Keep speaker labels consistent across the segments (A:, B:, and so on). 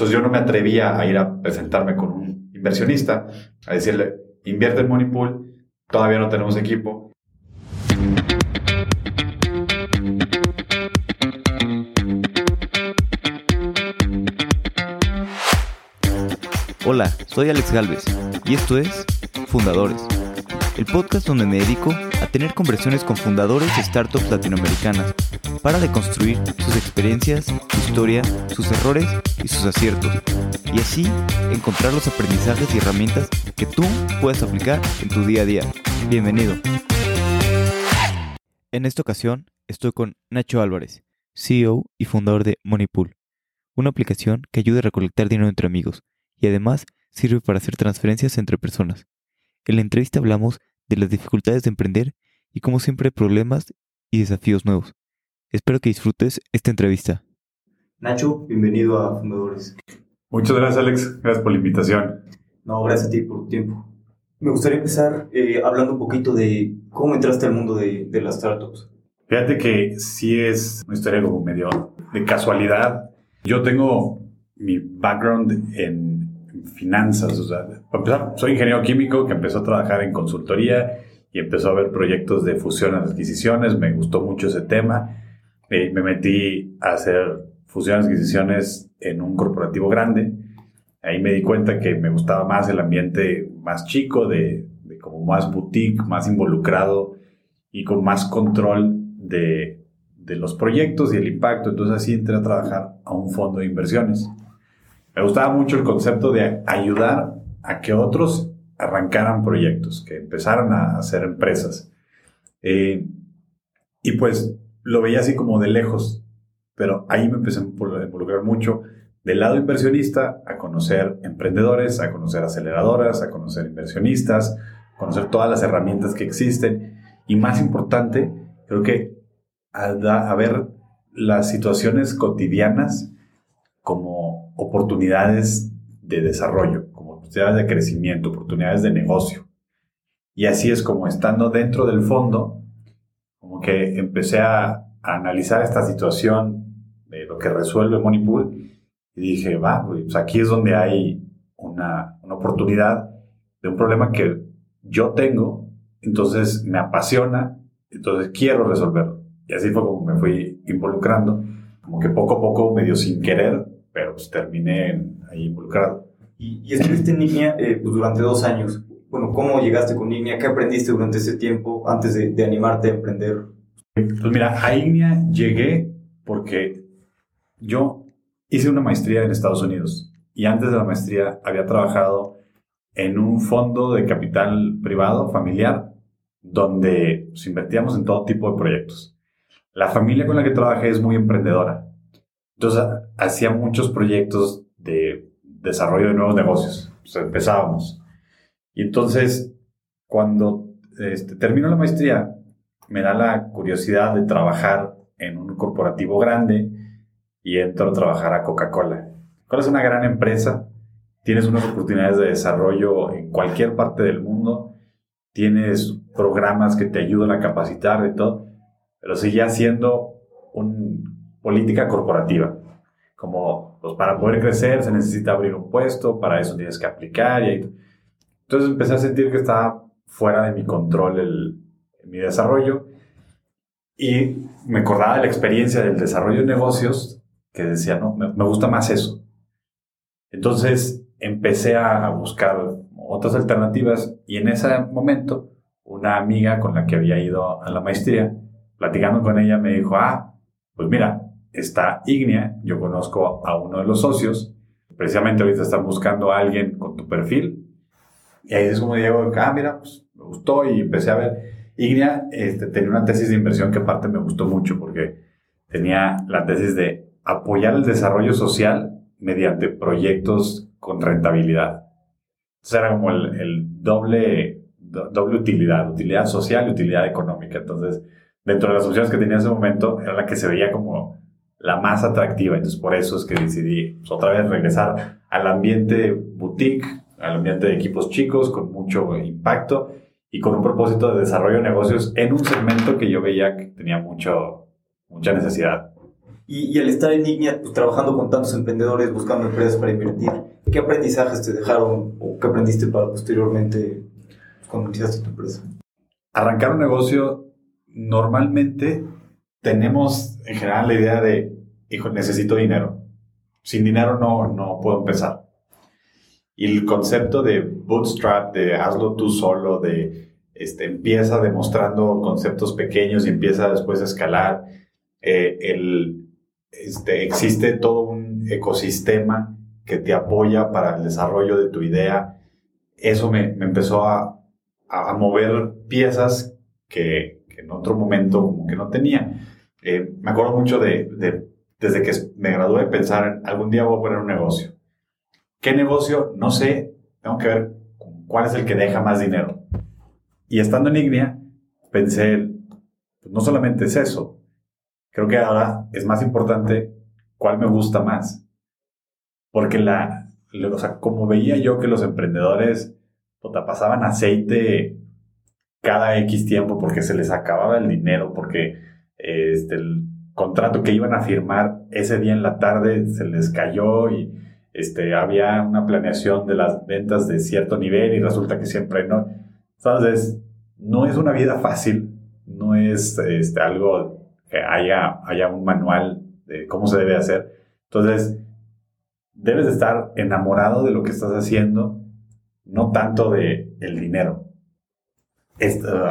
A: Entonces yo no me atrevía a ir a presentarme con un inversionista, a decirle, invierte en Moneypool, todavía no tenemos equipo.
B: Hola, soy Alex Galvez y esto es Fundadores, el podcast donde me dedico a tener conversaciones con fundadores de startups latinoamericanas para deconstruir sus experiencias, su historia, sus errores y sus aciertos, y así encontrar los aprendizajes y herramientas que tú puedes aplicar en tu día a día. Bienvenido. En esta ocasión estoy con Nacho Álvarez, CEO y fundador de Moneypool, una aplicación que ayuda a recolectar dinero entre amigos y además sirve para hacer transferencias entre personas. En la entrevista hablamos de las dificultades de emprender y como siempre hay problemas y desafíos nuevos. Espero que disfrutes esta entrevista.
C: Nacho, bienvenido a Fundadores.
A: Muchas gracias Alex, gracias por la invitación.
C: No, gracias a ti por tu tiempo. Me gustaría empezar eh, hablando un poquito de cómo entraste al mundo de, de las startups.
A: Fíjate que sí es una historia como medio de casualidad. Yo tengo mi background en finanzas. O sea, para empezar, soy ingeniero químico que empezó a trabajar en consultoría y empezó a ver proyectos de fusiones adquisiciones. Me gustó mucho ese tema. Eh, me metí a hacer fusiones adquisiciones en un corporativo grande. Ahí me di cuenta que me gustaba más el ambiente más chico, de, de como más boutique, más involucrado y con más control de, de los proyectos y el impacto. Entonces así entré a trabajar a un fondo de inversiones. Me gustaba mucho el concepto de ayudar a que otros arrancaran proyectos, que empezaran a hacer empresas. Eh, y pues lo veía así como de lejos, pero ahí me empecé a involucrar mucho del lado inversionista a conocer emprendedores, a conocer aceleradoras, a conocer inversionistas, a conocer todas las herramientas que existen y más importante, creo que a, a ver las situaciones cotidianas como oportunidades de desarrollo, como oportunidades de crecimiento, oportunidades de negocio. Y así es como estando dentro del fondo, como que empecé a, analizar esta situación de lo que resuelve Moneypool y dije, va, pues aquí es donde hay una, una oportunidad de un problema que yo tengo, entonces me apasiona, entonces quiero resolverlo. Y así fue como me fui involucrando, como que poco a poco, medio sin querer, pero pues terminé ahí involucrado.
C: Y, y estuviste en línea eh, pues, durante dos años. Bueno, ¿cómo llegaste con Ignia? ¿Qué aprendiste durante ese tiempo antes de, de animarte a emprender?
A: Pues mira, a Ignia llegué porque yo hice una maestría en Estados Unidos y antes de la maestría había trabajado en un fondo de capital privado familiar donde pues, invertíamos en todo tipo de proyectos. La familia con la que trabajé es muy emprendedora. Entonces hacía muchos proyectos de desarrollo de nuevos negocios. Pues empezábamos. Y entonces, cuando este, termino la maestría, me da la curiosidad de trabajar en un corporativo grande y entro a trabajar a Coca-Cola. Coca-Cola es una gran empresa, tienes unas oportunidades de desarrollo en cualquier parte del mundo, tienes programas que te ayudan a capacitar y todo, pero sigue siendo una política corporativa como pues para poder crecer se necesita abrir un puesto, para eso tienes que aplicar. Y entonces empecé a sentir que estaba fuera de mi control el, mi desarrollo y me acordaba de la experiencia del desarrollo de negocios que decía, no, me, me gusta más eso. Entonces empecé a, a buscar otras alternativas y en ese momento una amiga con la que había ido a la maestría, platicando con ella, me dijo, ah, pues mira, está Ignea, yo conozco a uno de los socios, precisamente ahorita están buscando a alguien con tu perfil, y ahí es como digo, ah, mira, pues me gustó y empecé a ver. Ignea este, tenía una tesis de inversión que aparte me gustó mucho porque tenía la tesis de apoyar el desarrollo social mediante proyectos con rentabilidad. Entonces era como el, el doble, doble utilidad, utilidad social y utilidad económica. Entonces, dentro de las opciones que tenía en ese momento, era la que se veía como la más atractiva. Entonces, por eso es que decidí pues, otra vez regresar al ambiente boutique, al ambiente de equipos chicos con mucho impacto y con un propósito de desarrollo de negocios en un segmento que yo veía que tenía mucho, mucha necesidad.
C: Y, al estar en Ignia, pues, trabajando con tantos emprendedores, buscando empresas para invertir, ¿qué aprendizajes te dejaron o qué aprendiste para posteriormente cuando iniciaste tu empresa?
A: Arrancar un negocio, normalmente tenemos en general la idea de, hijo, necesito dinero. Sin dinero no, no puedo empezar. Y el concepto de bootstrap, de hazlo tú solo, de este, empieza demostrando conceptos pequeños y empieza después a escalar. Eh, el, este, existe todo un ecosistema que te apoya para el desarrollo de tu idea. Eso me, me empezó a, a, mover piezas que, en otro momento como que no tenía. Eh, me acuerdo mucho de, de, desde que me gradué, pensar en algún día voy a poner un negocio. ¿Qué negocio? No sé. Tengo que ver cuál es el que deja más dinero. Y estando en Ignea, pensé, pues no solamente es eso. Creo que ahora es más importante cuál me gusta más. Porque la, o sea, como veía yo que los emprendedores pasaban aceite cada X tiempo porque se les acababa el dinero, porque este, el contrato que iban a firmar ese día en la tarde se les cayó y este, había una planeación de las ventas de cierto nivel y resulta que siempre no. Entonces, no es una vida fácil, no es este, algo que haya, haya un manual de cómo se debe hacer. Entonces, debes de estar enamorado de lo que estás haciendo, no tanto de el dinero.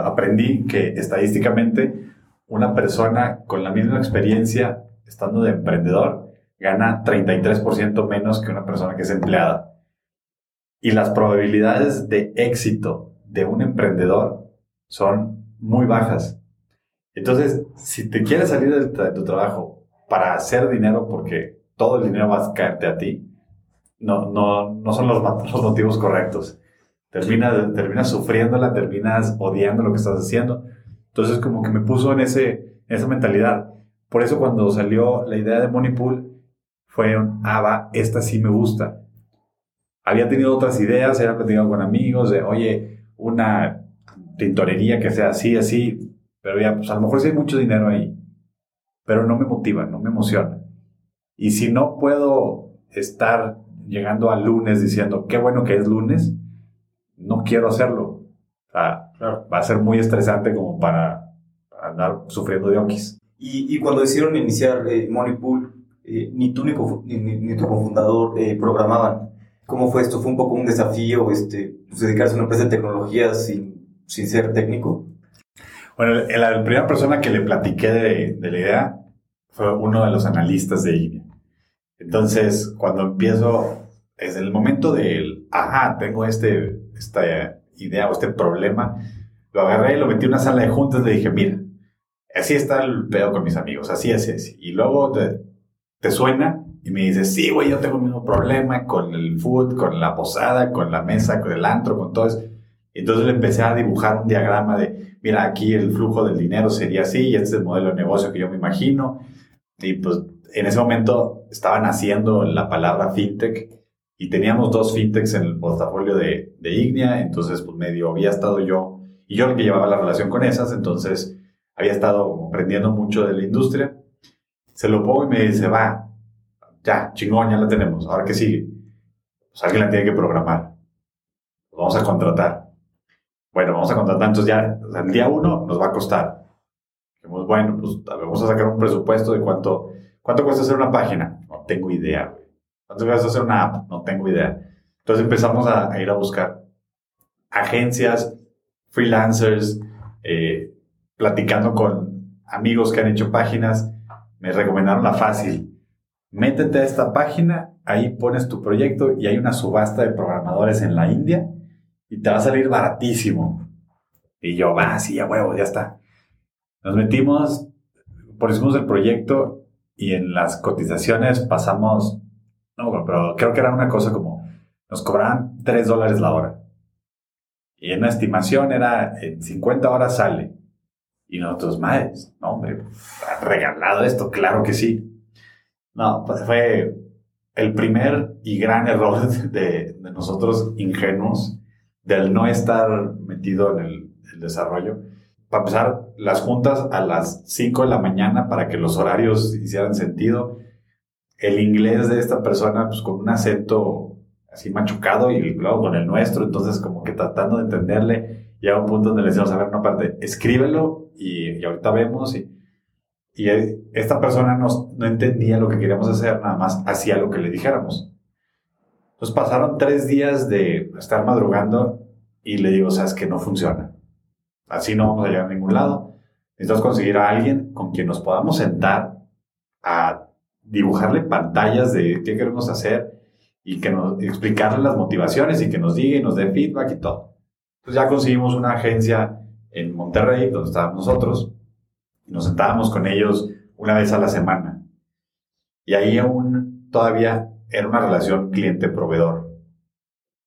A: Aprendí que estadísticamente una persona con la misma experiencia estando de emprendedor gana 33% menos que una persona que es empleada. Y las probabilidades de éxito de un emprendedor son muy bajas. Entonces, si te quieres salir de tu trabajo para hacer dinero, porque todo el dinero va a caerte a ti, no, no, no son los motivos correctos. Terminas, terminas sufriéndola, terminas odiando lo que estás haciendo. Entonces, como que me puso en, ese, en esa mentalidad. Por eso cuando salió la idea de Money Pool, fue un, ah, va, esta sí me gusta. Había tenido otras ideas, había platicado con amigos de, oye, una tintorería que sea así, así, pero ya, pues a lo mejor sí hay mucho dinero ahí, pero no me motiva, no me emociona. Y si no puedo estar llegando al lunes diciendo, qué bueno que es lunes, no quiero hacerlo. O sea, va a ser muy estresante como para, andar sufriendo de okis.
C: Y, y cuando decidieron iniciar eh, Money Pool, eh, ni tú ni, ni, tu cofundador eh, programaban. ¿Cómo fue esto? ¿Fue un poco un desafío este, pues, dedicarse a una empresa de tecnología sin, sin ser técnico?
A: Bueno, la primera persona que le platiqué de, de la idea fue uno de los analistas de INE. Entonces, cuando empiezo, es el momento del, ajá, tengo este, esta idea o este problema, lo agarré y lo metí en una sala de juntas le dije, mira, así está el pedo con mis amigos, así es. Y luego te, ¿Te suena? Y me dice, sí, güey, yo tengo el mismo problema con el food, con la posada, con la mesa, con el antro, con todo eso. Entonces le empecé a dibujar un diagrama de, mira, aquí el flujo del dinero sería así, y este es el modelo de negocio que yo me imagino. Y pues en ese momento estaban haciendo la palabra fintech y teníamos dos fintechs en el portafolio de, de Ignea, entonces pues medio había estado yo, y yo el que llevaba la relación con esas, entonces había estado aprendiendo mucho de la industria se lo pongo y me dice, va, ya, chingón, ya la tenemos, ahora qué sigue. Pues alguien la tiene que programar. vamos a contratar. Bueno, vamos a contratar, entonces ya, el día uno nos va a costar. Dijimos, bueno, pues vamos a sacar un presupuesto de cuánto, cuánto cuesta hacer una página. No tengo idea, ¿Cuánto cuesta hacer una app? No tengo idea. Entonces empezamos a, ir a buscar agencias, freelancers, eh, platicando con amigos que han hecho páginas me recomendaron la fácil. Métete a esta página, ahí pones tu proyecto y hay una subasta de programadores en la India y te va a salir baratísimo. Y yo, va, sí, ya huevo, ya está. Nos metimos, por el proyecto y en las cotizaciones pasamos, pero creo que era una cosa como, nos cobraban 3 dólares la hora. Y en la estimación era, en 50 horas sale. Y nosotros, madres, no, hombre, regalado esto, claro que sí. No, pues fue el primer y gran error de, de nosotros ingenuos del no estar metido en el, el, desarrollo. para empezar, las juntas a las 5 de la mañana para que los horarios hicieran sentido. El inglés de esta persona, pues con un acento así machucado y luego con el nuestro, entonces como que tratando de entenderle, llega un punto donde le decimos, a ver, una parte, escríbelo y, y ahorita vemos y, y esta persona no, no entendía lo que queríamos hacer, nada más hacía lo que le dijéramos. Entonces pasaron tres días de estar madrugando y le digo, sabes que no funciona Así no vamos a llegar a ningún lado. Necesitamos conseguir a alguien con quien nos podamos sentar a dibujarle pantallas de qué queremos hacer y que nos explicarle las motivaciones y que nos diga y nos dé feedback y todo. Entonces ya conseguimos una agencia en Monterrey, donde estábamos nosotros, y nos sentábamos con ellos una vez a la semana. Y ahí aún todavía era una relación cliente-proveedor.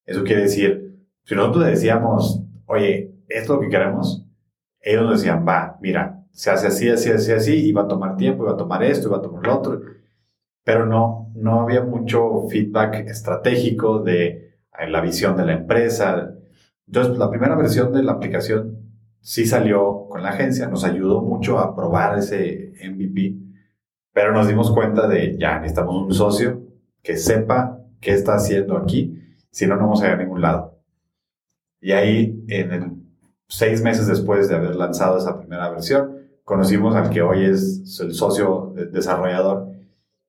A: Eso quiere decir, si nosotros decíamos, oye, esto es lo que queremos, ellos nos decían, va, mira, se hace así, así, así, así, y va a tomar tiempo, y va a tomar esto, y va a tomar lo otro. Pero no, no había mucho feedback estratégico de la visión de la empresa. Entonces, la primera versión de la aplicación sí salió con la agencia, nos ayudó mucho a probar ese MVP, pero nos dimos cuenta de, ya, necesitamos un socio que sepa qué está haciendo aquí, si no, no vamos a ir a ningún lado. Y ahí, en el seis meses después de haber lanzado esa primera versión, conocimos al que hoy es el socio desarrollador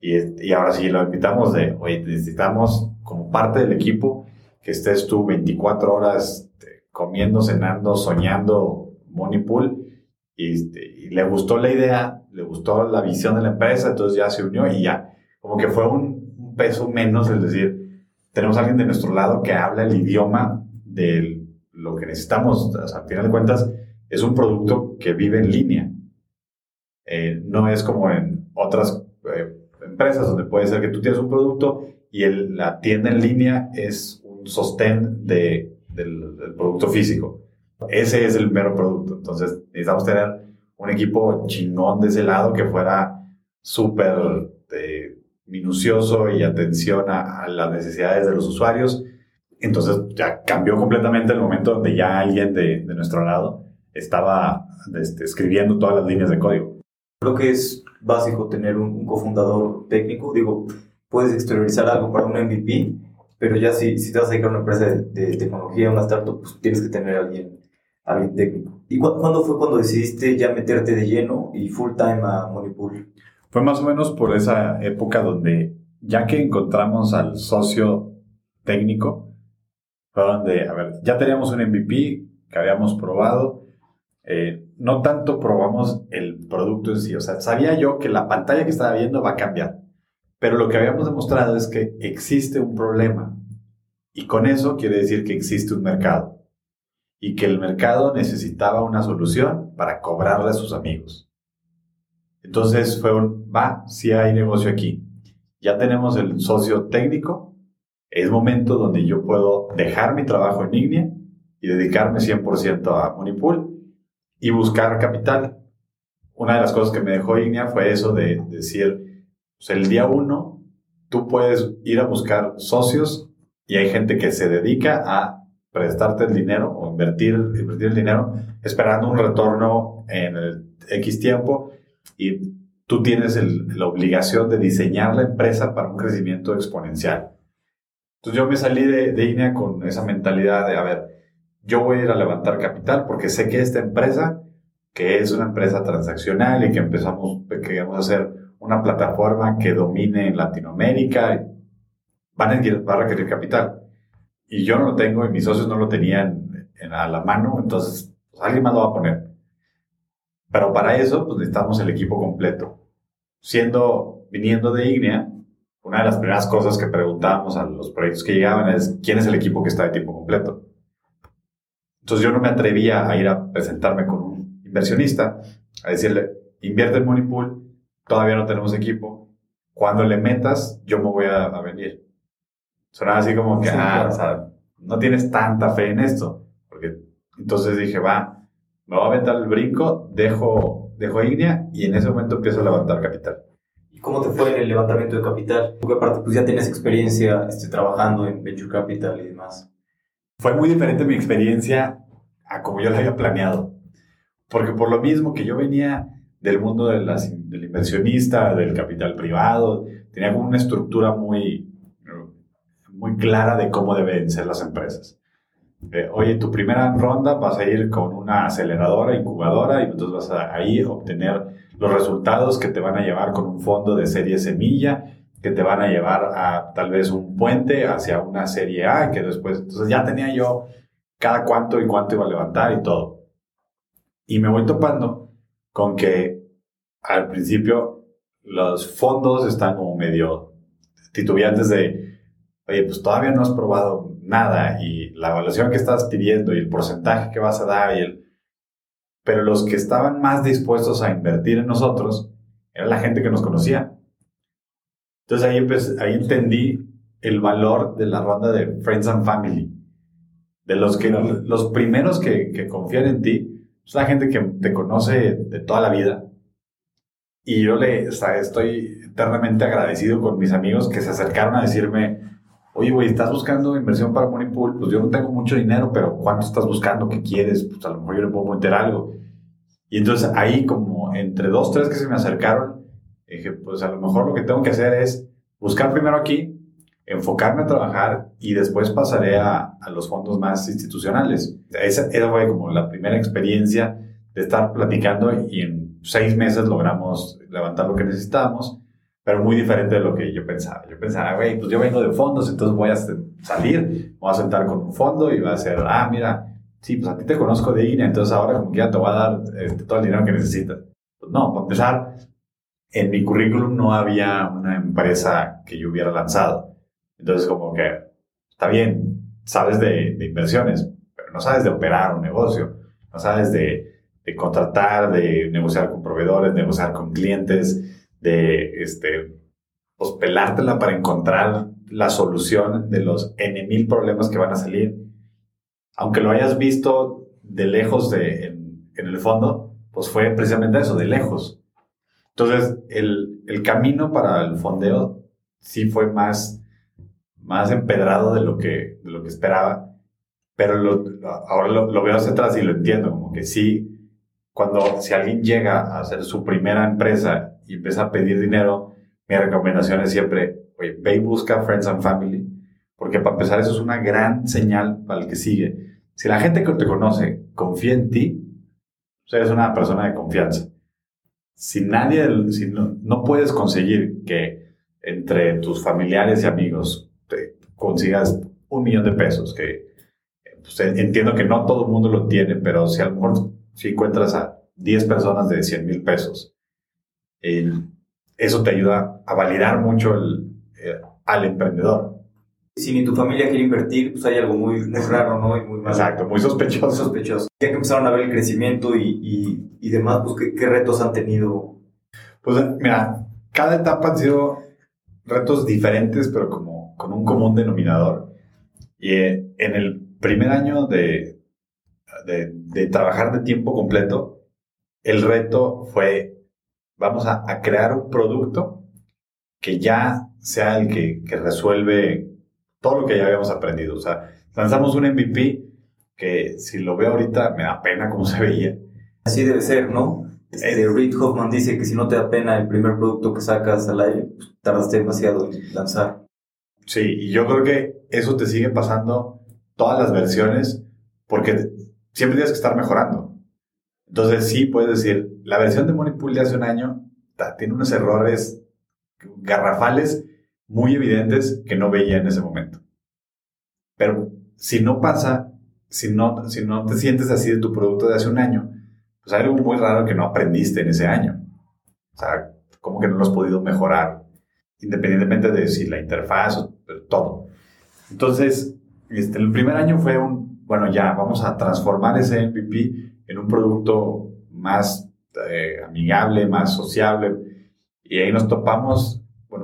A: y, y ahora sí lo invitamos de, oye, necesitamos como parte del equipo que estés tú 24 horas este, comiendo, cenando, soñando Money Pool y, este, y, le gustó la idea, le gustó la visión de la empresa, entonces ya se unió y ya, como que fue un, un peso menos, es decir, tenemos a alguien de nuestro lado que habla el idioma del lo que necesitamos, al final de cuentas, es un producto que vive en línea. Eh, no es como en otras empresas donde puede ser que tú tienes un producto y el, la tienda en línea es un sostén de, del, producto físico. Ese es el mero producto. Entonces necesitamos tener un equipo chingón de ese lado que fuera súper eh, minucioso y atención a, a, las necesidades de los usuarios entonces ya cambió completamente el momento donde ya alguien de, de nuestro lado estaba este, escribiendo todas las líneas de código.
C: Creo que es básico tener un, cofundador técnico. Digo, puedes exteriorizar algo para un MVP, pero ya si, si te vas a dedicar a una empresa de, tecnología, una startup, pues tienes que tener a alguien, alguien técnico. ¿Y cuándo fue cuando decidiste ya meterte de lleno y full time a Moneypool?
A: Fue más o menos por esa época donde ya que encontramos al socio técnico, donde, a ver, ya teníamos un MVP que habíamos probado, eh, no tanto probamos el producto en sí, o sea, sabía yo que la pantalla que estaba viendo va a cambiar, pero lo que habíamos demostrado es que existe un problema y con eso quiere decir que existe un mercado y que el mercado necesitaba una solución para cobrarle a sus amigos. Entonces fue un, va, si hay negocio aquí. Ya tenemos el socio técnico, es momento donde yo puedo dejar mi trabajo en Ignea y dedicarme 100% a Monipool y buscar capital. Una de las cosas que me dejó Ignea fue eso de, decir, pues el día uno tú puedes ir a buscar socios y hay gente que se dedica a prestarte el dinero o invertir, invertir el dinero esperando un retorno en el X tiempo y tú tienes la obligación de diseñar la empresa para un crecimiento exponencial. Entonces yo me salí de, de con esa mentalidad de, a ver, yo voy a ir a levantar capital porque sé que esta empresa, que es una empresa transaccional y que empezamos, que queremos hacer una plataforma que domine en Latinoamérica, van a, va a requerir capital. Y yo no lo tengo y mis socios no lo tenían en, a la mano, entonces pues, alguien más lo va a poner. Pero para eso pues, necesitamos el equipo completo. Siendo, viniendo de IGNEA, una de las primeras cosas que preguntábamos a los proyectos que llegaban es quién es el equipo que está de tiempo completo. Entonces yo no me atrevía a ir a presentarme con un inversionista, a decirle, invierte en Moneypool, todavía no tenemos equipo, cuando le metas, yo me voy a, venir. Sonaba así como que, ah, o sea, no tienes tanta fe en esto. Porque entonces dije, va, me voy a aventar el brinco, dejo, dejo Ignea y en ese momento empiezo a levantar capital.
C: ¿Cómo te fue en el levantamiento de capital? Porque aparte pues ya tienes experiencia este, trabajando en Venture Capital y demás.
A: Fue muy diferente mi experiencia a como yo la había planeado. Porque por lo mismo que yo venía del mundo del inversionista, del capital privado, tenía como una estructura muy, muy clara de cómo deben ser las empresas. Eh, oye, tu primera ronda vas a ir con una aceleradora, incubadora, y entonces vas a ahí obtener los resultados que te van a llevar con un fondo de serie semilla, que te van a llevar a tal vez un puente hacia una serie A, que después, entonces ya tenía yo cada cuánto y cuánto iba a levantar y todo. Y me voy topando con que al principio los fondos están como medio titubeantes de, oye, pues todavía no has probado nada y la evaluación que estás pidiendo y el porcentaje que vas a dar y el... Pero los que estaban más dispuestos a invertir en nosotros era la gente que nos conocía. Entonces ahí, ahí entendí el valor de la ronda de Friends and Family. De los que los primeros que, que confían en ti, es la gente que te conoce de toda la vida. Y yo le estoy eternamente agradecido con mis amigos que se acercaron a decirme, oye, güey, ¿estás buscando inversión para Moneypool? Pues yo no tengo mucho dinero, pero ¿cuánto estás buscando? ¿Qué quieres? Pues a lo mejor yo le puedo meter algo. Y entonces ahí como entre dos, tres que se me acercaron, dije, pues a lo mejor lo que tengo que hacer es buscar primero aquí, enfocarme a trabajar y después pasaré a, a los fondos más institucionales. Esa, esa, fue como la primera experiencia de estar platicando y en seis meses logramos levantar lo que necesitábamos pero muy diferente de lo que yo pensaba. Yo pensaba, güey, pues yo vengo de fondos, entonces voy a salir, voy a sentar con un fondo y va a ser, ah, mira, sí, pues a ti te conozco de INE, entonces ahora como que ya te voy a dar este, todo el dinero que necesitas. Pues no, para empezar, en mi currículum no había una empresa que yo hubiera lanzado. Entonces como que, está bien, sabes de, de inversiones, pero no sabes de operar un negocio, no sabes de, de contratar, de negociar con proveedores, negociar con clientes, de este, pues pelártela para encontrar la solución de los N mil problemas que van a salir. Aunque lo hayas visto de lejos de, en, el fondo, pues fue precisamente eso, de lejos. Entonces, el, el camino para el fondeo sí fue más, más empedrado de lo que, de lo que esperaba, pero ahora lo, veo hacia atrás y lo entiendo, como que sí, cuando si alguien llega a hacer su primera empresa y empieza a pedir dinero, mi recomendación es siempre, oye, ve y busca Friends and Family, porque para empezar eso es una gran señal para el que sigue. Si la gente que te conoce confía en ti, pues eres una persona de confianza. Si nadie, si no, no puedes conseguir que entre tus familiares y amigos te consigas un millón de pesos, que pues, entiendo que no todo el mundo lo tiene, pero si a lo mejor si encuentras a 10 personas de 100 mil pesos eso te ayuda a validar mucho eh, al emprendedor.
C: Si ni tu familia quiere invertir, pues hay algo muy, raro, ¿no? Y muy
A: Exacto, muy sospechoso.
C: sospechoso. Ya que empezaron a ver el crecimiento y, y, y demás, pues ¿qué, ¿qué, retos han tenido?
A: Pues mira, cada etapa han sido retos diferentes, pero como con un común denominador. Y eh, en el primer año de, de, de trabajar de tiempo completo, el reto fue vamos a, crear un producto que ya sea el que, resuelve todo lo que ya habíamos aprendido. O sea, lanzamos un MVP que si lo veo ahorita me da pena cómo se veía.
C: Así debe ser, ¿no? Este, Reid Hoffman dice que si no te da pena el primer producto que sacas al aire, pues, tardaste demasiado en lanzar.
A: Sí, y yo creo que eso te sigue pasando todas las versiones porque siempre tienes que estar mejorando. Entonces sí puedes decir, la versión de Moneypool de hace un año tiene unos errores garrafales muy evidentes que no veía en ese momento. Pero si no pasa, si no, si no te sientes así de tu producto de hace un año, pues hay algo muy raro que no aprendiste en ese año. O sea, como que no lo has podido mejorar, independientemente de si la interfaz o todo. Entonces, este, el primer año fue un, bueno, ya, vamos a transformar ese MVP en un producto más eh, amigable, más sociable. Y ahí nos topamos,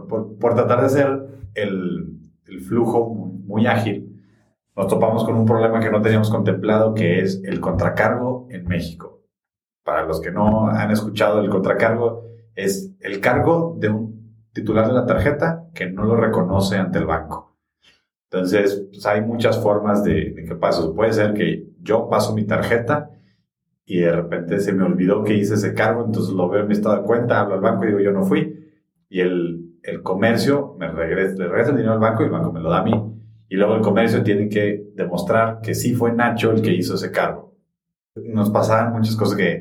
A: por, por tratar de hacer el, el flujo muy, ágil, nos topamos con un problema que no teníamos contemplado, que es el contracargo en México. Para los que no han escuchado, el contracargo es el cargo de un titular de la tarjeta que no lo reconoce ante el banco. Entonces, pues hay muchas formas de, de que pase. Puede ser que yo paso mi tarjeta y de repente se me olvidó que hice ese cargo, entonces lo veo en mi estado de cuenta, hablo al banco y digo, yo no fui. Y el, el comercio me regresa, le regresa el dinero al banco y el banco me lo da a mí. Y luego el comercio tiene que demostrar que sí fue Nacho el que hizo ese cargo. Nos pasaban muchas cosas que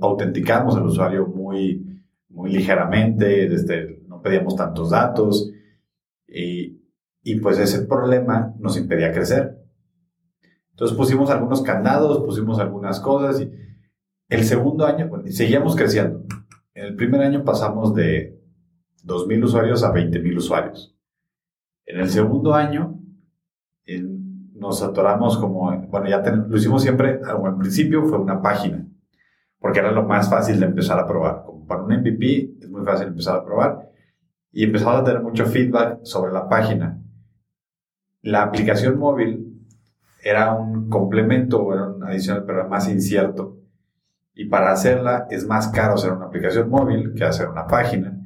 A: autenticamos al usuario muy, muy ligeramente, desde, no pedíamos tantos datos y, y pues ese problema nos impedía crecer. Entonces pusimos algunos candados, pusimos algunas cosas y el segundo año, seguíamos creciendo. En el primer año pasamos de 2.000 usuarios a 20.000 usuarios. En el segundo año nos atoramos como, bueno, ya lo hicimos siempre, al principio fue una página, porque era lo más fácil de empezar a probar. Como para un MVP es muy fácil empezar a probar. Y empezamos a tener mucho feedback sobre la página. La aplicación móvil era un complemento, era un adicional, pero era más incierto. Y para hacerla es más caro hacer una aplicación móvil que hacer una página.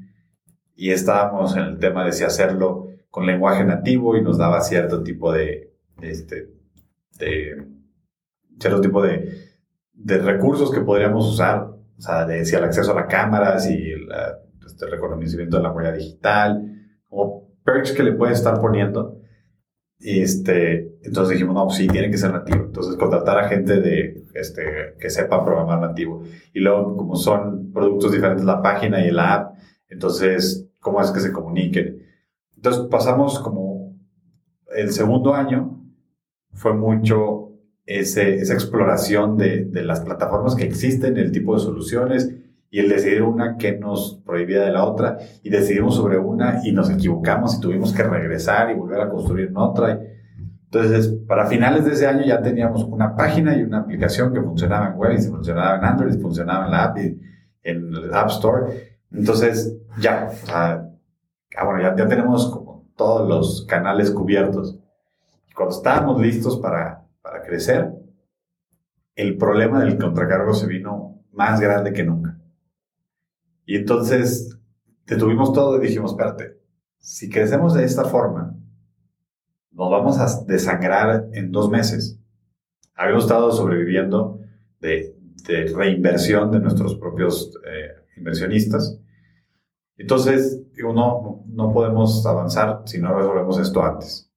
A: Y estábamos en el tema de si hacerlo con lenguaje nativo y nos daba cierto tipo de, este, de cierto tipo de, de, recursos que podríamos usar, o sea, de si el acceso a la cámara, si el este, reconocimiento de la huella digital, como perks que le puedes estar poniendo. Este, entonces dijimos, no, sí, tiene que ser nativo. Entonces contratar a gente de, este, que sepa programar nativo. Y luego, como son productos diferentes la página y la app, entonces, ¿cómo es que se comuniquen? Entonces pasamos como el segundo año, fue mucho ese, esa exploración de, de, las plataformas que existen, el tipo de soluciones y el decidir una que nos prohibía de la otra y decidimos sobre una y nos equivocamos y tuvimos que regresar y volver a construir en otra. Entonces, para finales de ese año ya teníamos una página y una aplicación que funcionaba en web y funcionaba en Android y funcionaba en la app y en el App Store. Entonces, ya, o sea, ah, bueno, ya, ya tenemos como todos los canales cubiertos. Cuando estábamos listos para, para crecer, el problema del contracargo se vino más grande que nunca. Y entonces detuvimos todo y dijimos, espérate, si crecemos de esta forma, nos vamos a desangrar en dos meses. Habíamos estado sobreviviendo de, de reinversión de nuestros propios eh, inversionistas entonces, digo, no, no podemos avanzar si no resolvemos esto antes.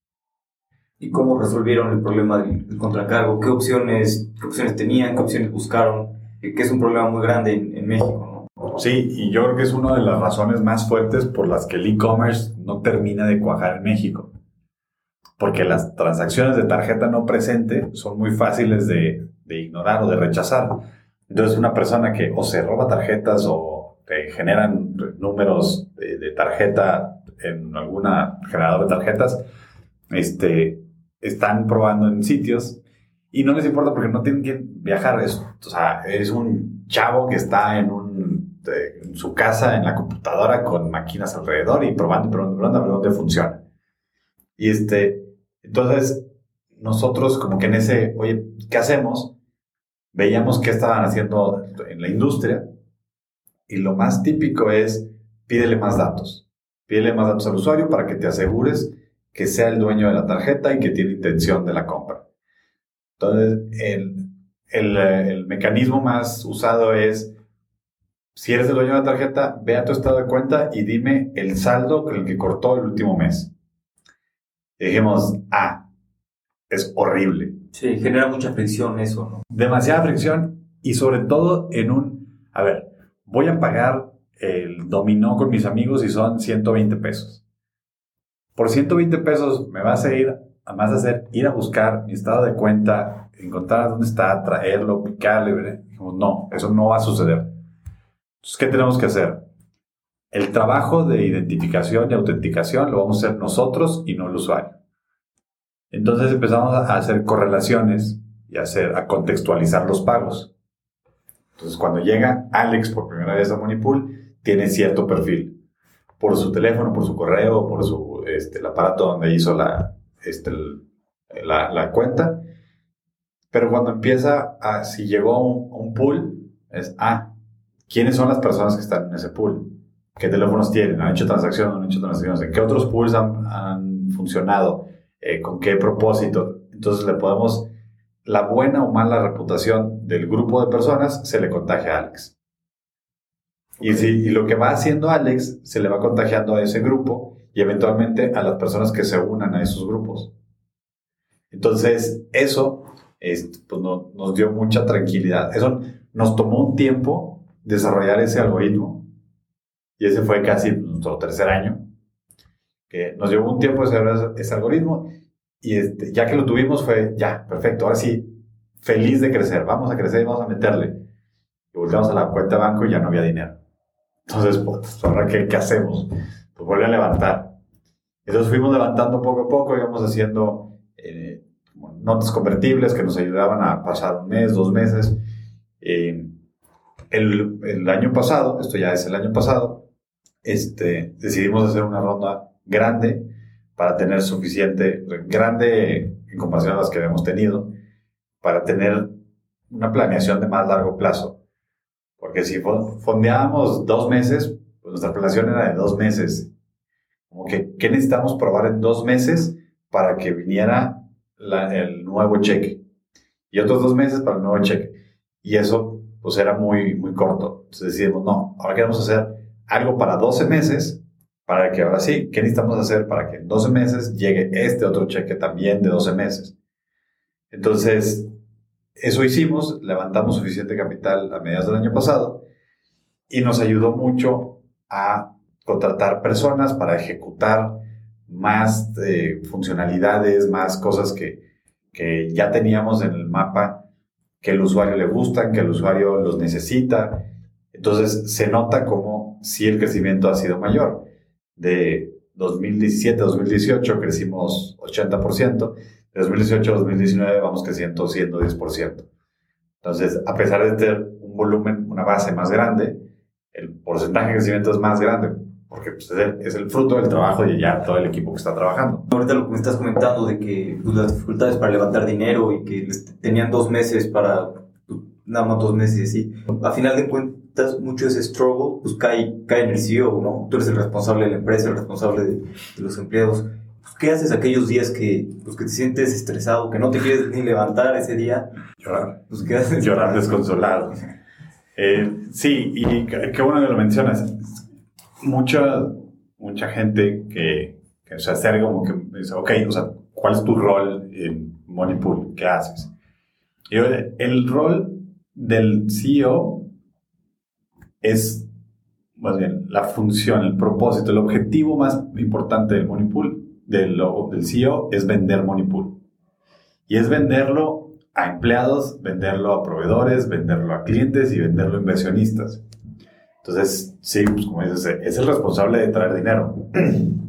C: ¿Y cómo resolvieron el problema del, contracargo? ¿Qué opciones, ¿Qué opciones tenían? ¿Qué opciones buscaron? Que es un problema muy grande en, México,
A: ¿no? Sí, y yo creo que es una de las razones más fuertes por las que el e-commerce no termina de cuajar en México. Porque las transacciones de tarjeta no presente son muy fáciles de, de ignorar o de rechazar. Entonces, una persona que o se roba tarjetas o que generan números de, tarjeta en alguna generador de tarjetas, este, están probando en sitios y no les importa porque no tienen que viajar. Es, o sea, es un chavo que está en, un, en su casa, en la computadora, con máquinas alrededor y probando, probando, probando a ver dónde funciona. Y este, entonces, nosotros como que en ese, oye, ¿qué hacemos? Veíamos qué estaban haciendo en la industria y lo más típico es, pídele más datos. Pídele más datos al usuario para que te asegures que sea el dueño de la tarjeta y que tiene intención de la compra. Entonces, el, el, el mecanismo más usado es, si eres el dueño de la tarjeta, ve a tu estado de cuenta y dime el saldo con el que cortó el último mes. Y dijimos, ah, es horrible.
C: Sí, genera mucha fricción eso, ¿no?
A: Demasiada fricción y sobre todo en un, a ver, voy a pagar el dominó con mis amigos y son 120 pesos. Por 120 pesos me vas a ir, además de hacer, ir a buscar mi estado de cuenta, encontrar dónde está, traerlo, picarle. no, eso no va a suceder. Entonces, ¿qué tenemos que hacer? El trabajo de identificación y autenticación lo vamos a hacer nosotros y no el usuario. Entonces empezamos a hacer correlaciones y a, hacer, a contextualizar los pagos. Entonces, cuando llega Alex por primera vez a Monipool, tiene cierto perfil. Por su teléfono, por su correo, por su, este, el aparato donde hizo la, este, la, cuenta. Pero cuando empieza a, si llegó a un, pool, es, ah, ¿quiénes son las personas que están en ese pool? ¿Qué teléfonos tienen? ¿Han hecho transacciones? ¿No han hecho transacciones? ¿En qué otros pools han, han funcionado? Eh, ¿Con qué propósito? Entonces le podemos la buena o mala reputación del grupo de personas se le contagia a Alex. Y, si, y lo que va haciendo Alex se le va contagiando a ese grupo y eventualmente a las personas que se unan a esos grupos. Entonces, eso pues, nos dio mucha tranquilidad. Eso nos tomó un tiempo desarrollar ese algoritmo y ese fue casi nuestro tercer año, que nos llevó un tiempo desarrollar ese algoritmo y este, ya que lo tuvimos fue, ya, perfecto, ahora sí, feliz de crecer, vamos a crecer y vamos a meterle. Y volvemos a la cuenta de banco y ya no había dinero. Entonces, pues, ahora qué, qué hacemos? Pues vuelve a levantar. Entonces fuimos levantando poco a poco, íbamos haciendo eh, notas convertibles que nos ayudaban a pasar un mes, dos meses. Eh, el, el, año pasado, esto ya es el año pasado, este, decidimos hacer una ronda grande para tener suficiente, grande en comparación a las que habíamos tenido, para tener una planeación de más largo plazo. Porque si fondeábamos dos meses, pues nuestra planeación era de dos meses. Como que, ¿qué necesitamos probar en dos meses para que viniera el nuevo cheque? Y otros dos meses para el nuevo cheque. Y eso, pues era muy, muy corto. Entonces decidimos, no, ahora queremos hacer algo para 12 meses para que ahora sí, ¿qué necesitamos hacer para que en 12 meses llegue este otro cheque también de 12 meses? Entonces, eso hicimos, levantamos suficiente capital a mediados del año pasado y nos ayudó mucho a contratar personas para ejecutar más eh, funcionalidades, más cosas que, que ya teníamos en el mapa, que el usuario le gustan, que el usuario los necesita. Entonces se nota como si el crecimiento ha sido mayor de 2017 a 2018 crecimos 80%, de 2018 a 2019 vamos creciendo 110%. Entonces, a pesar de tener un volumen, una base más grande, el porcentaje de crecimiento es más grande, porque pues, es, el, fruto del trabajo y ya todo el equipo que está trabajando.
C: Ahorita lo que me estás comentando de que pues, las dificultades para levantar dinero y que tenían dos meses para, nada más dos meses y así, a final de cuentas, mucho ese struggle, pues cae, cae en el CEO, ¿no? Tú eres el responsable de la empresa, el responsable de, los empleados. Pues, ¿Qué haces aquellos días que, pues, que te sientes estresado, que no te quieres ni levantar ese día?
A: Llorar. Pues, ¿qué haces? Llorar desconsolado. Eh, sí, y qué bueno que lo mencionas. Mucha, mucha gente que, que se acerca como que dice, ok, o sea, ¿cuál es tu rol en Moneypool? ¿Qué haces? Y el rol del CEO es más bien la función, el propósito, el objetivo más importante del Money del, del CEO, es vender Money Pool. Y es venderlo a empleados, venderlo a proveedores, venderlo a clientes y venderlo a inversionistas. Entonces, sí, pues como dices, es el responsable de traer dinero.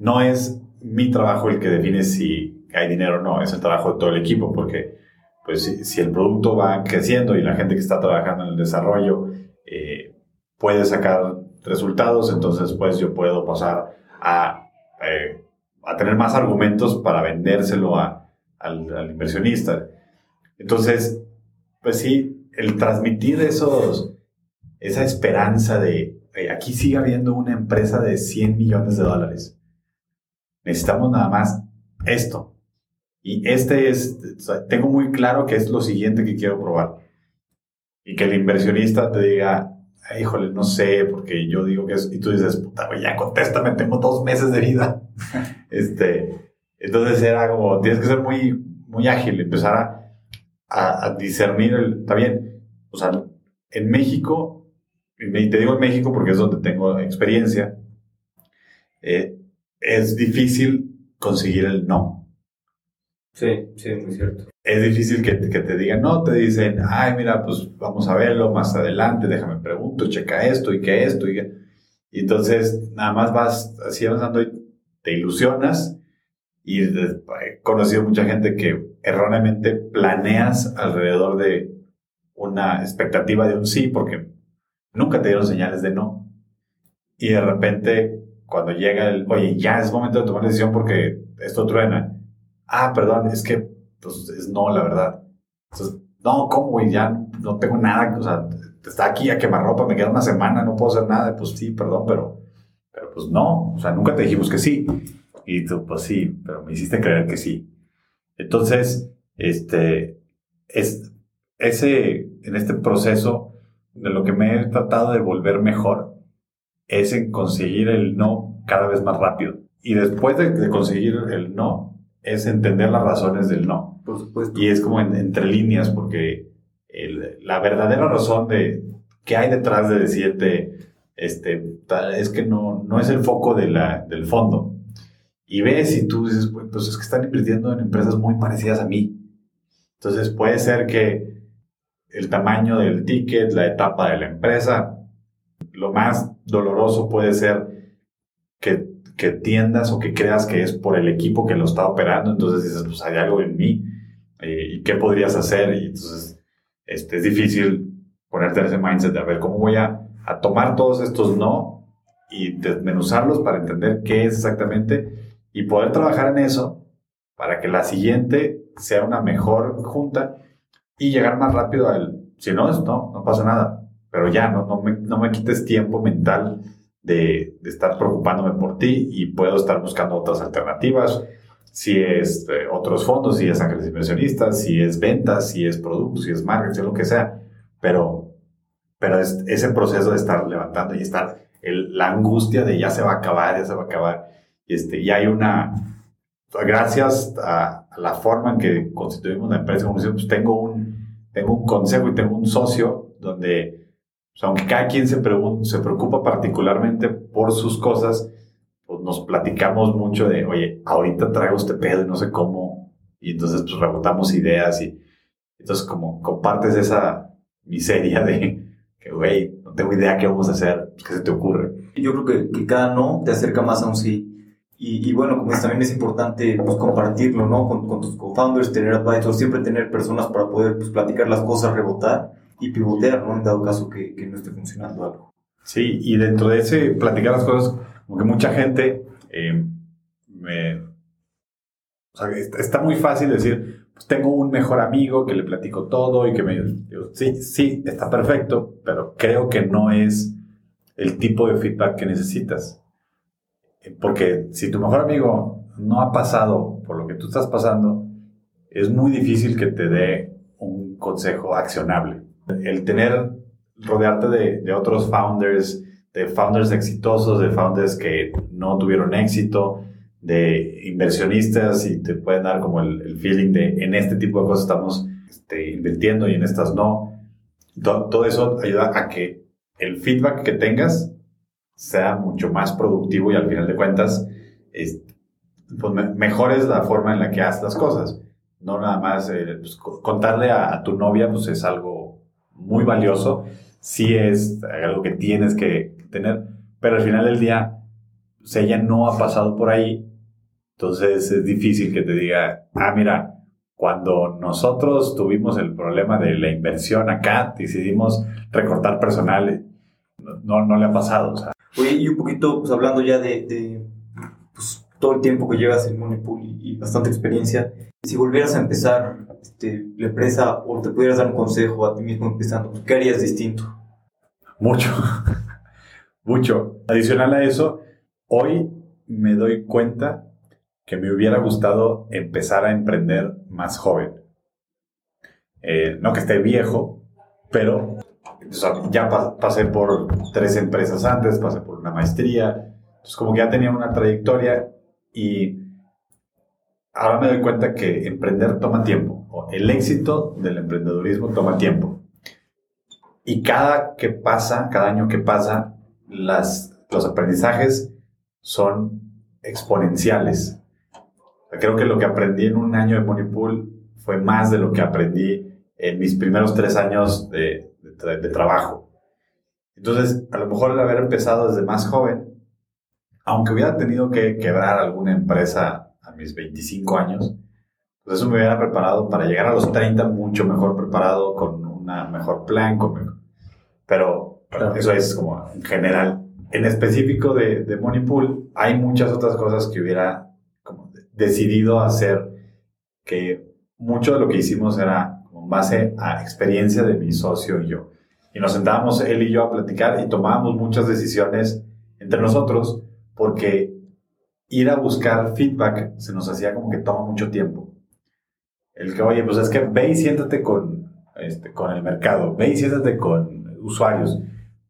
A: No es mi trabajo el que define si hay dinero o no, es el trabajo de todo el equipo, porque pues si, el producto va creciendo y la gente que está trabajando en el desarrollo eh, puede sacar resultados, entonces pues yo puedo pasar a, eh, a tener más argumentos para vendérselo a, al, inversionista. Entonces, pues sí, el transmitir esos, esa esperanza de aquí sigue habiendo una empresa de 100 millones de dólares. Necesitamos nada más esto. Y este es, tengo muy claro que es lo siguiente que quiero probar y que el inversionista te diga, híjole, no sé, porque yo digo que es, y tú dices, puta, ya contéstame, tengo dos meses de vida. este, entonces era como, tienes que ser muy, muy ágil, empezar a, discernir el, está bien, o sea, en México, y te digo en México porque es donde tengo experiencia, eh, es difícil conseguir el no.
C: Sí, sí, muy cierto.
A: Es difícil que, que, te digan, no, te dicen, ay, mira, pues vamos a verlo más adelante, déjame pregunto, checa esto y qué esto. Y, y entonces nada más vas así avanzando y te ilusionas. Y he conocido mucha gente que erróneamente planeas alrededor de una expectativa de un sí, porque nunca te dieron señales de no. Y de repente, cuando llega el, oye, ya es momento de tomar decisión porque esto truena ah, perdón, es que pues, es no, la verdad. Entonces, no, ¿cómo, güey? Ya no tengo nada, o sea, está aquí a quemar ropa, me queda una semana, no puedo hacer nada. Pues sí, perdón, pero, pero pues no, o sea, nunca te dijimos que sí. Y tú, pues sí, pero me hiciste creer que sí. Entonces, este, es, ese, en este proceso de lo que me he tratado de volver mejor es en conseguir el no cada vez más rápido. Y después de, conseguir el no, es entender las razones del no.
C: Por supuesto.
A: Y es como entre líneas, porque la verdadera razón de qué hay detrás de decirte, este, es que no, no es el foco de la, del fondo. Y ves y tú dices, pues es que están invirtiendo en empresas muy parecidas a mí. Entonces puede ser que el tamaño del ticket, la etapa de la empresa, lo más doloroso puede ser que, tiendas o que creas que es por el equipo que lo está operando. Entonces dices, pues hay algo en mí. Eh, ¿Y qué podrías hacer? Y entonces este, es difícil ponerte en ese mindset de a ver cómo voy a, a tomar todos estos no y desmenuzarlos para entender qué es exactamente y poder trabajar en eso para que la siguiente sea una mejor junta y llegar más rápido al, si no, no, no pasa nada, pero ya no, no, me, no me quites tiempo mental de, de, estar preocupándome por ti y puedo estar buscando otras alternativas, si es eh, otros fondos, si es ángeles inversionistas, si es ventas, si es productos, si es marketing, lo que sea, pero, pero es ese proceso de estar levantando y estar, el, la angustia de ya se va a acabar, ya se va a acabar, este, y hay una, gracias a, la forma en que constituimos la empresa, como pues tengo un, tengo un consejo y tengo un socio donde, pues, aunque cada quien se, se preocupa particularmente por sus cosas, pues nos platicamos mucho de, oye, ahorita traigo este pedo y no sé cómo, y entonces pues rebotamos ideas y entonces como compartes esa miseria de que, güey, no tengo idea qué vamos a hacer, pues, ¿qué se te ocurre?
C: Yo creo que, que cada no te acerca más a un sí. Y, y, bueno, como es, también es importante pues, compartirlo, ¿no? Con, con tus co-founders, tener advisors, siempre tener personas para poder pues, platicar las cosas, rebotar y pivotear, ¿no? En dado caso que, que, no esté funcionando algo.
A: Sí, y dentro de ese platicar las cosas, como que mucha gente eh, me... O sea, está muy fácil decir, pues tengo un mejor amigo que le platico todo y que me... Digo, sí, sí, está perfecto, pero creo que no es el tipo de feedback que necesitas. Porque si tu mejor amigo no ha pasado por lo que tú estás pasando, es muy difícil que te dé un consejo accionable. El tener, rodearte de, de otros founders, de founders exitosos, de founders que no tuvieron éxito, de inversionistas y te pueden dar como el, el feeling de en este tipo de cosas estamos este, invirtiendo y en estas no. Todo, todo eso ayuda a que el feedback que tengas sea mucho más productivo y al final de cuentas, es, pues mejor es la forma en la que haces las cosas. No nada más eh, pues, contarle a, tu novia, pues es algo muy valioso, sí es algo que tienes que tener, pero al final del día, si pues, ella no ha pasado por ahí, entonces es difícil que te diga, ah, mira, cuando nosotros tuvimos el problema de la inversión acá, decidimos recortar personal, no, no le ha pasado. O sea,
C: Oye, y un poquito, pues hablando ya de, de todo el tiempo que llevas en Moneypool y, y, bastante experiencia, si volvieras a empezar este, la empresa o te pudieras dar un consejo a ti mismo empezando, ¿qué harías distinto?
A: Mucho, mucho. Adicional a eso, hoy me doy cuenta que me hubiera gustado empezar a emprender más joven. Eh, no que esté viejo, pero ya pasé por tres empresas antes, pasé por una maestría, entonces como que ya tenía una trayectoria y ahora me doy cuenta que emprender toma tiempo, o el éxito del emprendedurismo toma tiempo. Y cada que pasa, cada año que pasa, las, los aprendizajes son exponenciales. Creo que lo que aprendí en un año de Moneypool fue más de lo que aprendí en mis primeros tres años de, de, trabajo. Entonces, a lo mejor el haber empezado desde más joven, aunque hubiera tenido que quebrar alguna empresa a mis 25 años, pues eso me hubiera preparado para llegar a los 30 mucho mejor preparado, con una mejor plan, con, pero, eso es como en general. En específico de, de Moneypool, hay muchas otras cosas que hubiera como decidido hacer que mucho de lo que hicimos era base a experiencia de mi socio y yo. Y nos sentábamos él y yo a platicar y tomábamos muchas decisiones entre nosotros porque ir a buscar feedback se nos hacía como que toma mucho tiempo. El que, oye, pues es que ve y siéntate con, este, con el mercado, ve y siéntate con usuarios.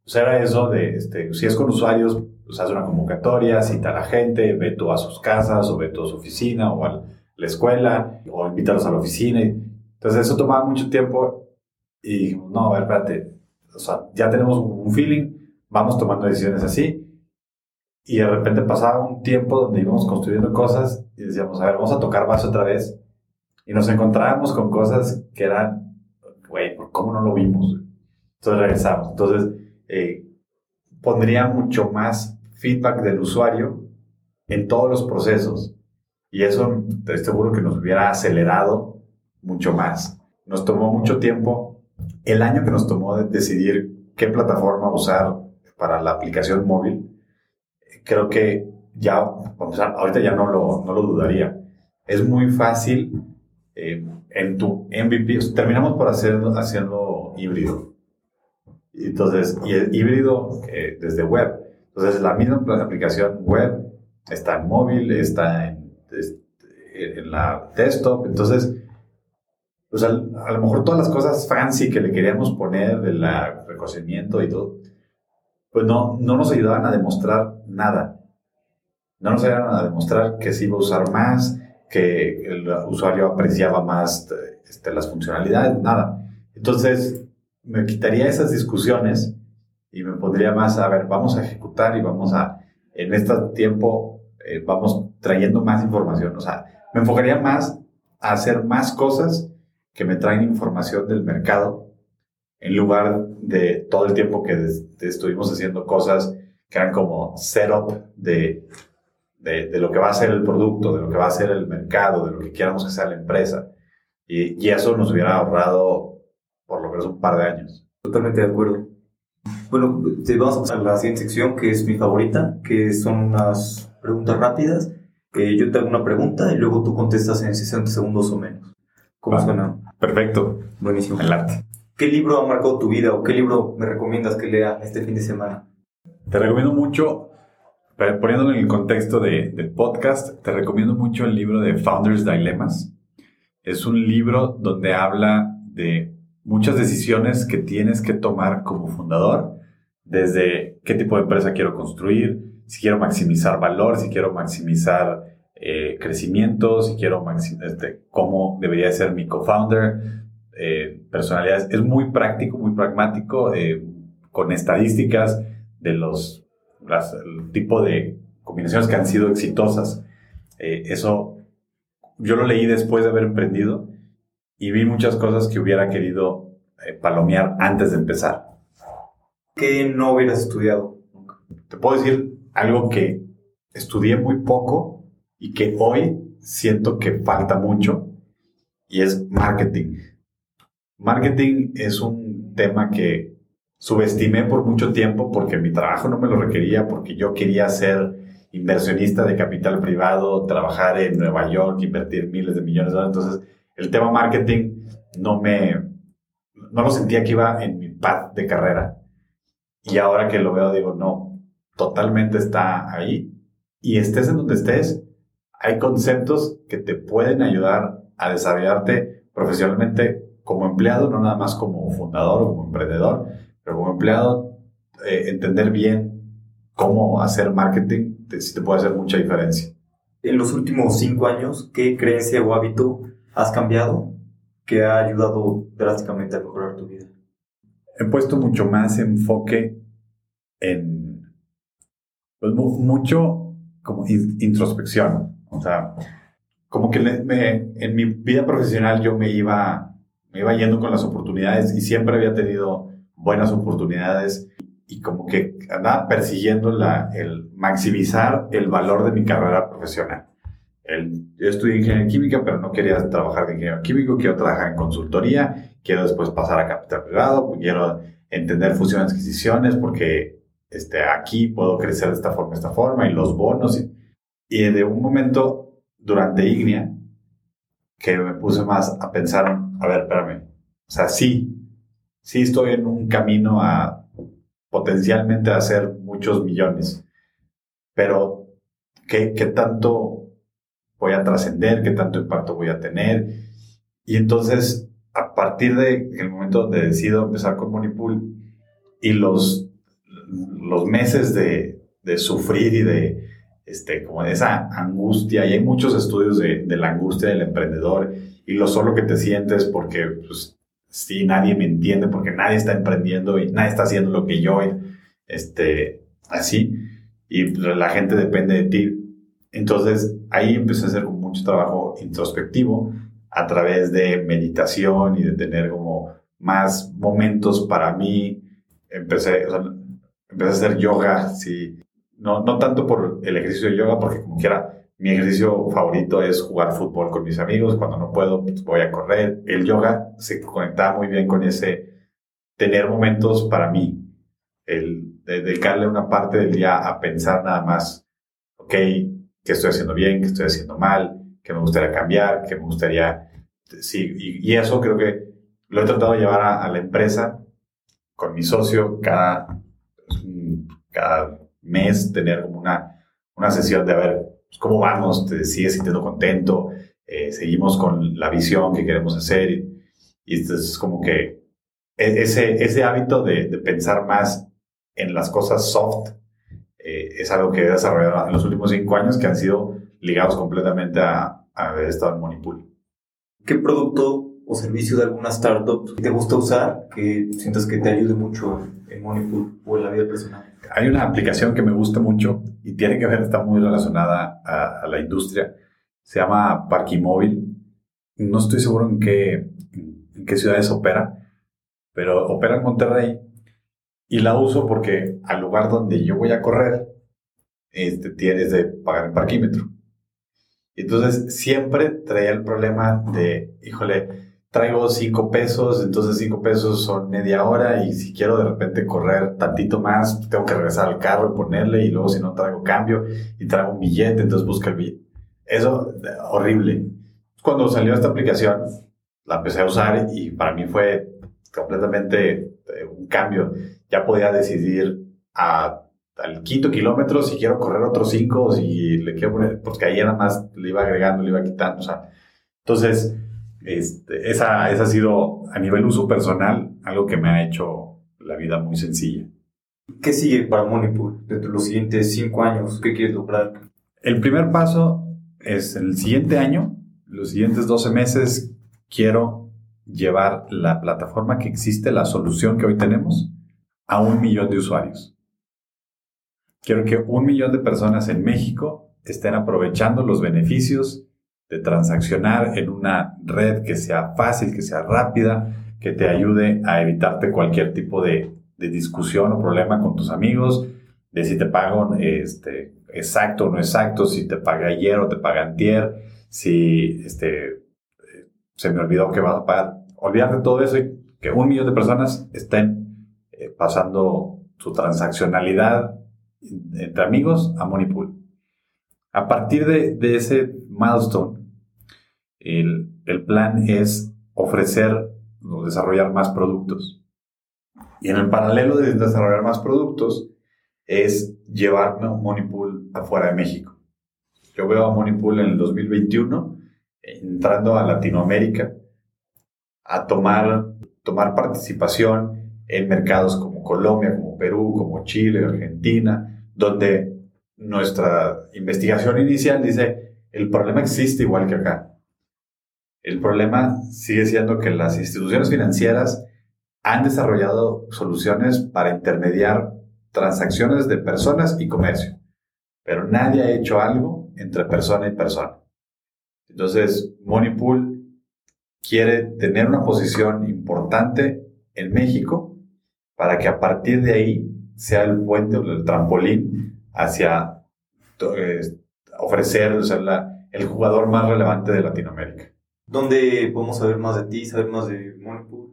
A: Pues era eso de, este, si es con usuarios, pues haz una convocatoria, cita a la gente, ve tú a sus casas, o ve tú a su oficina, o a la escuela, o invítalos a la oficina. Entonces eso tomaba mucho tiempo y no, a ver, espérate, o sea, ya tenemos un feeling, vamos tomando decisiones así. Y de repente pasaba un tiempo donde íbamos construyendo cosas y decíamos, a ver, vamos a tocar base otra vez. Y nos encontrábamos con cosas que eran, güey, ¿cómo no lo vimos? Entonces regresamos. Entonces, eh, pondría mucho más feedback del usuario en todos los procesos. Y eso estoy seguro que nos hubiera acelerado mucho más. Nos tomó mucho tiempo. El año que nos tomó decidir qué plataforma usar para la aplicación móvil, creo que ya, ahorita ya no lo, no lo dudaría. Es muy fácil eh, en tu MVP, terminamos por hacerlo, haciendo híbrido. Entonces, y el híbrido eh, desde web. Entonces, la misma aplicación web está en móvil, está en, en la desktop. Entonces, pues a, lo mejor todas las cosas fancy que le queríamos poner del reconocimiento y todo, pues no, no nos ayudaban a demostrar nada. No nos ayudaban a demostrar que se iba a usar más, que el usuario apreciaba más este, las funcionalidades, nada. Entonces, me quitaría esas discusiones y me pondría más a ver, vamos a ejecutar y vamos a, en este tiempo, eh, vamos trayendo más información. O sea, me enfocaría más a hacer más cosas que me traen información del mercado en lugar de todo el tiempo que estuvimos haciendo cosas que eran como setup de, de, de, lo que va a ser el producto, de lo que va a ser el mercado, de lo que quieramos que sea la empresa. Y, y eso nos hubiera ahorrado por lo menos un par de años.
C: Totalmente de acuerdo. Bueno, te vamos a pasar a la siguiente sección, que es mi favorita, que son unas preguntas rápidas. Que yo te hago una pregunta y luego tú contestas en 60 segundos o menos. ¿Cómo suena?
A: Perfecto.
C: Buenísimo.
A: Adelante.
C: ¿Qué libro ha marcado tu vida o qué libro me recomiendas que lea este fin de semana?
A: Te recomiendo mucho, poniéndolo en el contexto de, del podcast, te recomiendo mucho el libro de Founders Dilemmas. Es un libro donde habla de muchas decisiones que tienes que tomar como fundador, desde qué tipo de empresa quiero construir, si quiero maximizar valor, si quiero maximizar eh, crecimiento, si quiero maximizar este, cómo debería ser mi co-founder, eh, personalidades. Es muy práctico, muy pragmático, eh, con estadísticas de los el tipo de combinaciones que han sido exitosas. Eh, eso yo lo leí después de haber emprendido y vi muchas cosas que hubiera querido palomear antes de empezar.
C: ¿Qué no hubieras estudiado?
A: Te puedo decir algo que estudié muy poco y que hoy siento que falta mucho y es marketing. Marketing es un tema que subestimé por mucho tiempo porque mi trabajo no me lo requería, porque yo quería ser inversionista de capital privado, trabajar en Nueva York, invertir miles de millones de dólares. Entonces, el tema marketing no me, no lo sentía que iba en mi path de carrera. Y ahora que lo veo, digo, no, totalmente está ahí. Y estés en donde estés, hay conceptos que te pueden ayudar a desarrollarte profesionalmente como empleado, no nada más como fundador o como emprendedor, pero como empleado, eh, entender bien cómo hacer marketing te, te puede hacer mucha diferencia.
C: En los últimos cinco años, ¿qué creencia o hábito has cambiado que ha ayudado drásticamente a mejorar tu vida?
A: He puesto mucho más enfoque en pues, mucho como introspección. O sea, como que me, en mi vida profesional yo me iba me iba yendo con las oportunidades y siempre había tenido buenas oportunidades y como que andaba persiguiendo la, el maximizar el valor de mi carrera profesional. El, yo estudié ingeniería química, pero no quería trabajar de ingeniero químico, quiero trabajar en consultoría, quiero después pasar a capital privado, quiero entender fusiones adquisiciones porque este, aquí puedo crecer de esta forma, de esta forma, y los bonos. Y, y de un momento durante IGNIA, que me puse más a pensar, a ver, espérame, o sea, sí, sí estoy en un camino a potencialmente hacer muchos millones, pero ¿qué, qué tanto voy a trascender? ¿Qué tanto impacto voy a tener? Y entonces, a partir de el momento donde decido empezar con Monipool y los, los meses de, de sufrir y de, este, como esa angustia, y hay muchos estudios de, de, la angustia del emprendedor y lo solo que te sientes porque, pues, sí, nadie me entiende, porque nadie está emprendiendo y nadie está haciendo lo que yo, este, así, y la gente depende de ti. Entonces, ahí empecé a hacer mucho trabajo introspectivo a través de meditación y de tener como más momentos para mí. Empecé, empecé a hacer yoga, sí. No, no tanto por el ejercicio de yoga, porque como quiera, mi ejercicio favorito es jugar fútbol con mis amigos. Cuando no puedo, pues voy a correr. El yoga se conectaba muy bien con ese tener momentos para mí. El dedicarle una parte del día a pensar nada más, ok, qué estoy haciendo bien, qué estoy haciendo mal, qué me gustaría cambiar, qué me gustaría... Sí, y, eso creo que lo he tratado de llevar a, la empresa con mi socio cada, cada mes, tener como una, una sesión de a ver pues, cómo vamos, te sigues sintiendo contento, eh, seguimos con la visión que queremos hacer. Y, y es como que e, ese, ese hábito de, de pensar más en las cosas soft eh, es algo que he desarrollado en los últimos cinco años que han sido ligados completamente a, a haber estado en Monipool.
C: ¿Qué producto o servicio de alguna startup te gusta usar que sientas que te ayude mucho en Monipool o en la vida personal?
A: Hay una aplicación que me gusta mucho y tiene que ver, está muy relacionada a, a la industria. Se llama Parquimóvil. No estoy seguro en qué, en qué ciudades opera, pero opera en Monterrey y la uso porque al lugar donde yo voy a correr, este, tienes de pagar el parquímetro. Entonces siempre traía el problema de, híjole, traigo cinco pesos, entonces cinco pesos son media hora y si quiero de repente correr tantito más, tengo que regresar al carro y ponerle y luego si no traigo cambio y traigo un billete, entonces busca el billete. Eso, horrible. Cuando salió esta aplicación, la empecé a usar y para mí fue completamente eh, un cambio ya podía decidir a, al quinto kilómetro si quiero correr otros cinco si le quiero poner, porque ahí nada más le iba agregando, le iba quitando, o sea, entonces, este, esa, esa ha sido a nivel uso personal algo que me ha hecho la vida muy sencilla.
C: ¿Qué sigue para Monipool dentro de los siguientes cinco años? ¿Qué quieres lograr?
A: El primer paso es el siguiente año, los siguientes 12 meses, quiero llevar la plataforma que existe, la solución que hoy tenemos, a un millón de usuarios. Quiero que un millón de personas en México estén aprovechando los beneficios de transaccionar en una red que sea fácil, que sea rápida, que te ayude a evitarte cualquier tipo de, discusión o problema con tus amigos, de si te pago este, exacto o no exacto, si te paga ayer o te paga antier, si este, se me olvidó que vas a pagar. Olvídate todo eso y que un millón de personas estén eh, pasando su transaccionalidad entre amigos a Monipool. A partir de, ese milestone, el, plan es ofrecer o desarrollar más productos. Y en el paralelo de desarrollar más productos es llevarme a Monipool afuera de México. Yo veo a Monipool en el 2021 entrando a Latinoamérica a tomar, tomar participación en mercados como Colombia, como Perú, como Chile, Argentina, donde nuestra investigación inicial dice, el problema existe igual que acá. El problema sigue siendo que las instituciones financieras han desarrollado soluciones para intermediar transacciones de personas y comercio, pero nadie ha hecho algo entre persona y persona. Entonces, Moneypool quiere tener una posición importante en México para que a partir de ahí sea el puente o el trampolín hacia eh, ofrecer el jugador más relevante de Latinoamérica.
C: ¿Dónde podemos saber más de ti, saber más de Moneypool?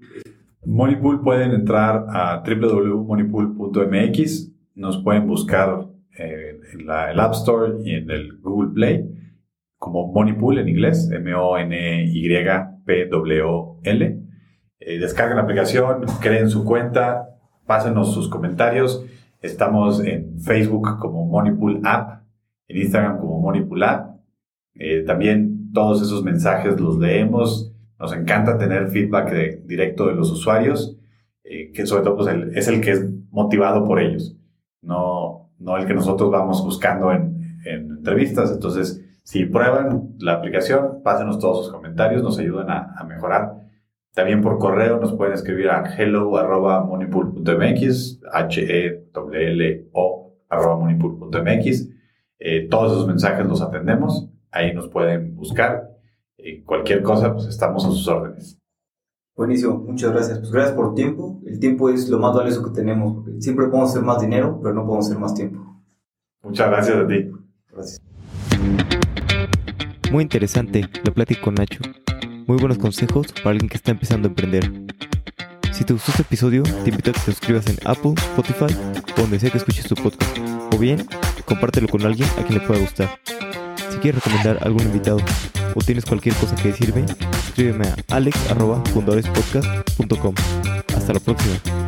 A: Moneypool pueden entrar a www.moneypool.mx, nos pueden buscar eh, en la, el App Store y en el Google Play como Moneypool en inglés, M-O-N-Y-P-W-L. Eh, descarguen la aplicación, creen su cuenta, pásenos sus comentarios. Estamos en Facebook como Moneypool App, en Instagram como Moneypool App. Eh, también todos esos mensajes los leemos. Nos encanta tener feedback directo de los usuarios, eh, que sobre todo pues, es el que es motivado por ellos, no, no el que nosotros vamos buscando en, en entrevistas. Entonces, si prueban la aplicación, pásenos todos sus comentarios, nos ayudan a, mejorar. También por correo nos pueden escribir a hello.monipool.mx, H-E-L-L-O monipool.mx. Eh, todos esos mensajes los atendemos, ahí nos pueden buscar. Eh, cualquier cosa, pues estamos a sus órdenes.
D: Buenísimo, muchas gracias. Pues gracias por el tiempo. El tiempo es lo más valioso que tenemos. Siempre podemos hacer más dinero, pero no podemos hacer más tiempo.
A: Muchas gracias a ti.
D: Gracias.
C: Muy interesante la plática con Nacho. Muy buenos consejos para alguien que está empezando a emprender. Si te gustó este episodio, te invito a que te suscribas en Apple, Spotify o donde sea que escuches tu podcast. O bien, compártelo con alguien a quien le pueda gustar. Quieres recomendar algún invitado o tienes cualquier cosa que decirme, escríbeme a alex.fundadorespodcast.com. Hasta la próxima.